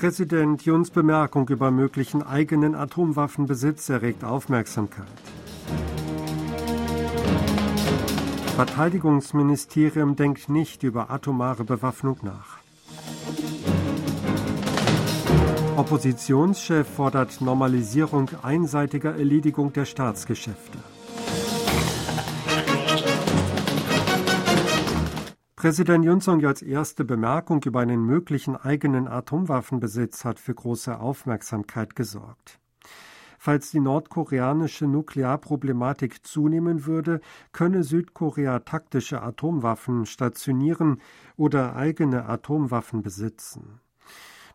Präsident Juns Bemerkung über möglichen eigenen Atomwaffenbesitz erregt Aufmerksamkeit. Verteidigungsministerium denkt nicht über atomare Bewaffnung nach. Oppositionschef fordert Normalisierung einseitiger Erledigung der Staatsgeschäfte. Präsident Yun Song-Yeols erste Bemerkung über einen möglichen eigenen Atomwaffenbesitz hat für große Aufmerksamkeit gesorgt. Falls die nordkoreanische Nuklearproblematik zunehmen würde, könne Südkorea taktische Atomwaffen stationieren oder eigene Atomwaffen besitzen.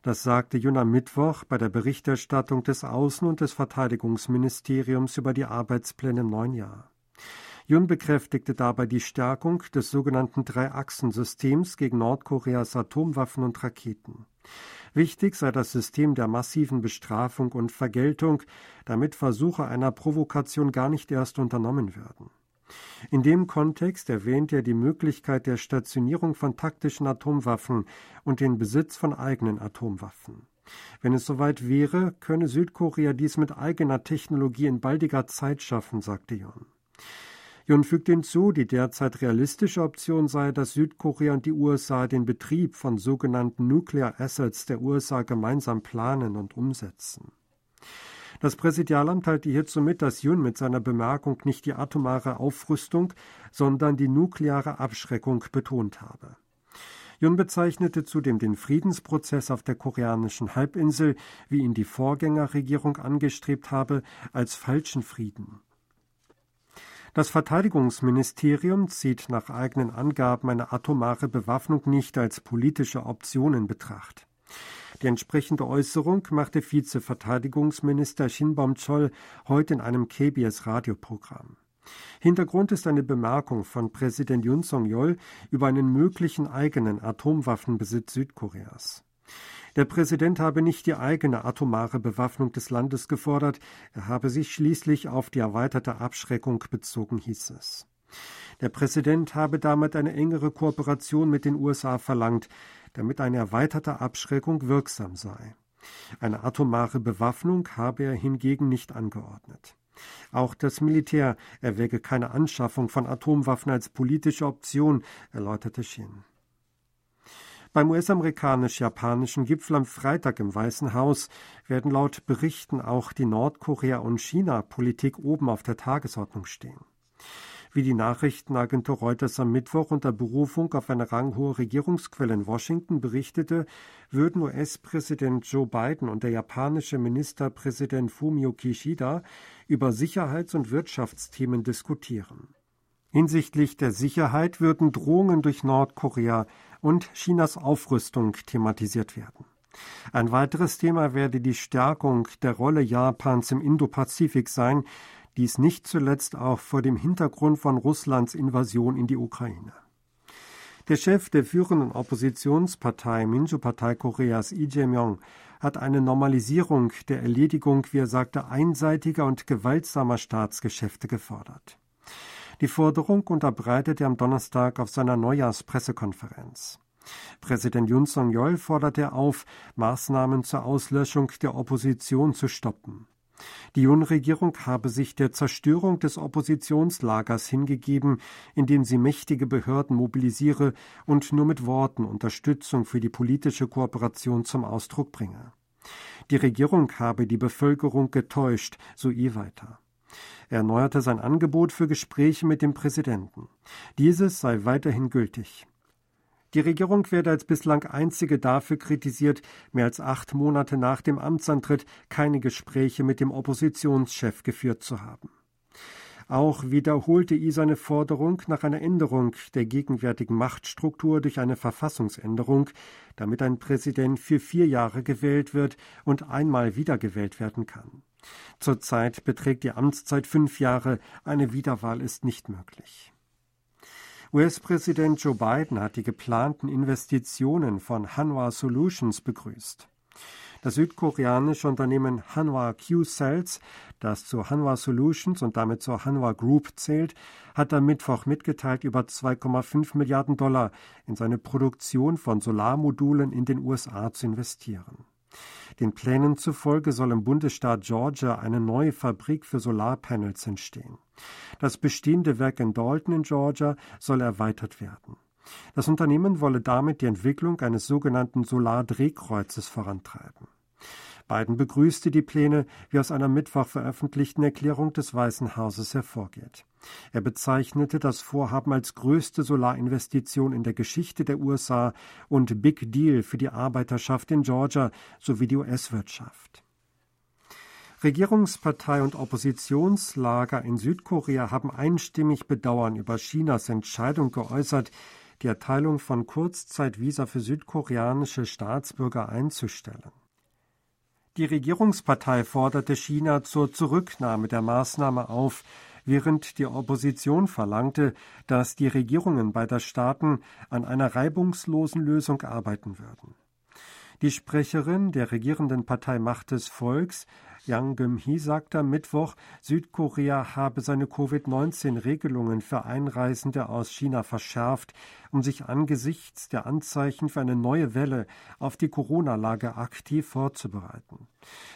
Das sagte Jun am Mittwoch bei der Berichterstattung des Außen- und des Verteidigungsministeriums über die Arbeitspläne im neuen Jahr. Jun bekräftigte dabei die Stärkung des sogenannten Drei-Achsen-Systems gegen Nordkoreas Atomwaffen und Raketen. Wichtig sei das System der massiven Bestrafung und Vergeltung, damit Versuche einer Provokation gar nicht erst unternommen würden. In dem Kontext erwähnt er die Möglichkeit der Stationierung von taktischen Atomwaffen und den Besitz von eigenen Atomwaffen. Wenn es soweit wäre, könne Südkorea dies mit eigener Technologie in baldiger Zeit schaffen, sagte Jun. Jun fügt hinzu, die derzeit realistische Option sei, dass Südkorea und die USA den Betrieb von sogenannten Nuclear Assets der USA gemeinsam planen und umsetzen. Das Präsidialamt teilte hierzu mit, dass Jun mit seiner Bemerkung nicht die atomare Aufrüstung, sondern die nukleare Abschreckung betont habe. Jun bezeichnete zudem den Friedensprozess auf der koreanischen Halbinsel, wie ihn die Vorgängerregierung angestrebt habe, als falschen Frieden. Das Verteidigungsministerium zieht nach eigenen Angaben eine atomare Bewaffnung nicht als politische Option in Betracht. Die entsprechende Äußerung machte Vizeverteidigungsminister Shinbom Chol heute in einem KBS-Radioprogramm. Hintergrund ist eine Bemerkung von Präsident Yun Song-yeol über einen möglichen eigenen Atomwaffenbesitz Südkoreas. Der Präsident habe nicht die eigene atomare Bewaffnung des Landes gefordert, er habe sich schließlich auf die erweiterte Abschreckung bezogen, hieß es. Der Präsident habe damit eine engere Kooperation mit den USA verlangt, damit eine erweiterte Abschreckung wirksam sei. Eine atomare Bewaffnung habe er hingegen nicht angeordnet. Auch das Militär erwäge keine Anschaffung von Atomwaffen als politische Option, erläuterte Shin. Beim US-amerikanisch-japanischen Gipfel am Freitag im Weißen Haus werden laut Berichten auch die Nordkorea- und China-Politik oben auf der Tagesordnung stehen. Wie die Nachrichtenagentur Reuters am Mittwoch unter Berufung auf eine ranghohe Regierungsquelle in Washington berichtete, würden US-Präsident Joe Biden und der japanische Ministerpräsident Fumio Kishida über Sicherheits- und Wirtschaftsthemen diskutieren. Hinsichtlich der Sicherheit würden Drohungen durch Nordkorea und Chinas Aufrüstung thematisiert werden. Ein weiteres Thema werde die Stärkung der Rolle Japans im Indopazifik sein, dies nicht zuletzt auch vor dem Hintergrund von Russlands Invasion in die Ukraine. Der Chef der führenden Oppositionspartei Minju-Partei Koreas Lee Jae-myung hat eine Normalisierung der Erledigung, wie er sagte, einseitiger und gewaltsamer Staatsgeschäfte gefordert. Die Forderung unterbreitete er am Donnerstag auf seiner Neujahrspressekonferenz. Präsident Yun Song-yeol forderte auf, Maßnahmen zur Auslöschung der Opposition zu stoppen. Die Yun-Regierung habe sich der Zerstörung des Oppositionslagers hingegeben, indem sie mächtige Behörden mobilisiere und nur mit Worten Unterstützung für die politische Kooperation zum Ausdruck bringe. Die Regierung habe die Bevölkerung getäuscht, so ihr weiter. Er erneuerte sein Angebot für Gespräche mit dem Präsidenten. Dieses sei weiterhin gültig. Die Regierung werde als bislang einzige dafür kritisiert, mehr als acht Monate nach dem Amtsantritt keine Gespräche mit dem Oppositionschef geführt zu haben. Auch wiederholte I seine Forderung nach einer Änderung der gegenwärtigen Machtstruktur durch eine Verfassungsänderung, damit ein Präsident für vier Jahre gewählt wird und einmal wiedergewählt werden kann. Zurzeit beträgt die Amtszeit fünf Jahre, eine Wiederwahl ist nicht möglich. US-Präsident Joe Biden hat die geplanten Investitionen von Hanwha Solutions begrüßt. Das südkoreanische Unternehmen Hanwha Q-Cells, das zu Hanwha Solutions und damit zur Hanwha Group zählt, hat am Mittwoch mitgeteilt, über 2,5 Milliarden Dollar in seine Produktion von Solarmodulen in den USA zu investieren. Den Plänen zufolge soll im Bundesstaat Georgia eine neue Fabrik für Solarpanels entstehen. Das bestehende Werk in Dalton in Georgia soll erweitert werden. Das Unternehmen wolle damit die Entwicklung eines sogenannten Solardrehkreuzes vorantreiben. Biden begrüßte die Pläne, wie aus einer Mittwoch veröffentlichten Erklärung des Weißen Hauses hervorgeht. Er bezeichnete das Vorhaben als größte Solarinvestition in der Geschichte der USA und Big Deal für die Arbeiterschaft in Georgia sowie die US-Wirtschaft. Regierungspartei und Oppositionslager in Südkorea haben einstimmig Bedauern über Chinas Entscheidung geäußert, die Erteilung von Kurzzeitvisa für südkoreanische Staatsbürger einzustellen. Die Regierungspartei forderte China zur Zurücknahme der Maßnahme auf, während die Opposition verlangte, dass die Regierungen beider Staaten an einer reibungslosen Lösung arbeiten würden. Die Sprecherin der regierenden Partei Macht des Volks, Yang Geum-hee, sagte am Mittwoch, Südkorea habe seine Covid-19-Regelungen für Einreisende aus China verschärft, um sich angesichts der Anzeichen für eine neue Welle auf die Corona-Lage aktiv vorzubereiten.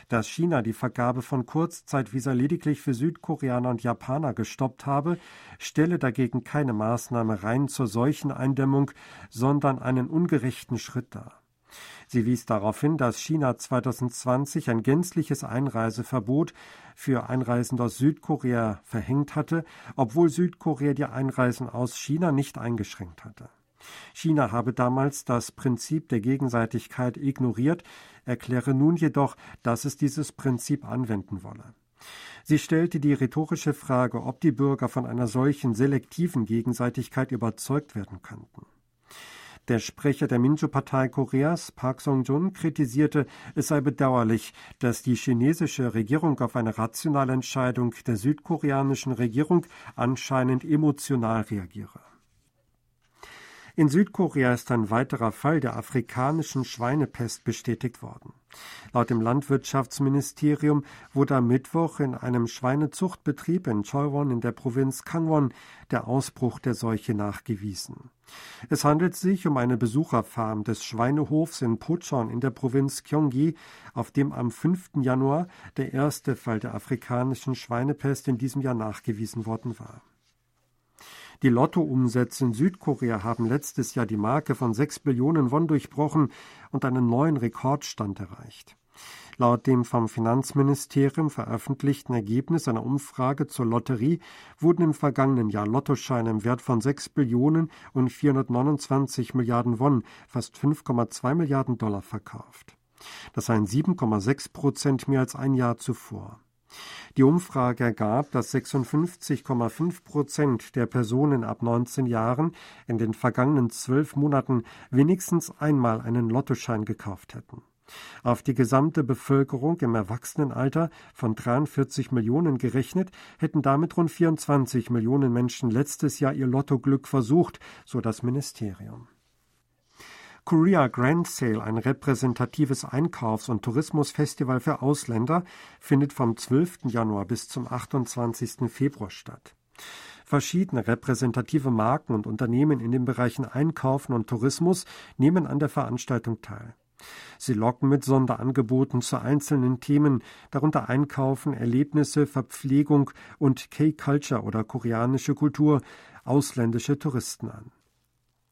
Dass China die Vergabe von Kurzzeitvisa lediglich für Südkoreaner und Japaner gestoppt habe, stelle dagegen keine Maßnahme rein zur Seucheneindämmung, sondern einen ungerechten Schritt dar. Sie wies darauf hin, dass China 2020 ein gänzliches Einreiseverbot für Einreisende aus Südkorea verhängt hatte, obwohl Südkorea die Einreisen aus China nicht eingeschränkt hatte. China habe damals das Prinzip der Gegenseitigkeit ignoriert, erkläre nun jedoch, dass es dieses Prinzip anwenden wolle. Sie stellte die rhetorische Frage, ob die Bürger von einer solchen selektiven Gegenseitigkeit überzeugt werden könnten. Der Sprecher der Minjo-Partei Koreas, Park Song-jun, kritisierte, es sei bedauerlich, dass die chinesische Regierung auf eine rationale Entscheidung der südkoreanischen Regierung anscheinend emotional reagiere. In Südkorea ist ein weiterer Fall der afrikanischen Schweinepest bestätigt worden. Laut dem Landwirtschaftsministerium wurde am Mittwoch in einem Schweinezuchtbetrieb in Choiwon in der Provinz Kangwon der Ausbruch der Seuche nachgewiesen. Es handelt sich um eine Besucherfarm des Schweinehofs in Pochon in der Provinz Gyeonggi, auf dem am 5. Januar der erste Fall der afrikanischen Schweinepest in diesem Jahr nachgewiesen worden war. Die Lottoumsätze in Südkorea haben letztes Jahr die Marke von 6 Billionen Won durchbrochen und einen neuen Rekordstand erreicht. Laut dem vom Finanzministerium veröffentlichten Ergebnis einer Umfrage zur Lotterie wurden im vergangenen Jahr Lottoscheine im Wert von 6 Billionen und 429 Milliarden Won, fast 5,2 Milliarden Dollar verkauft. Das seien 7,6 Prozent mehr als ein Jahr zuvor. Die Umfrage ergab, dass 56,5 Prozent der Personen ab 19 Jahren in den vergangenen zwölf Monaten wenigstens einmal einen Lottoschein gekauft hätten. Auf die gesamte Bevölkerung im Erwachsenenalter von 43 Millionen gerechnet, hätten damit rund 24 Millionen Menschen letztes Jahr ihr Lottoglück versucht, so das Ministerium. Korea Grand Sale, ein repräsentatives Einkaufs- und Tourismusfestival für Ausländer, findet vom 12. Januar bis zum 28. Februar statt. Verschiedene repräsentative Marken und Unternehmen in den Bereichen Einkaufen und Tourismus nehmen an der Veranstaltung teil. Sie locken mit Sonderangeboten zu einzelnen Themen, darunter Einkaufen, Erlebnisse, Verpflegung und K-Culture oder koreanische Kultur, ausländische Touristen an.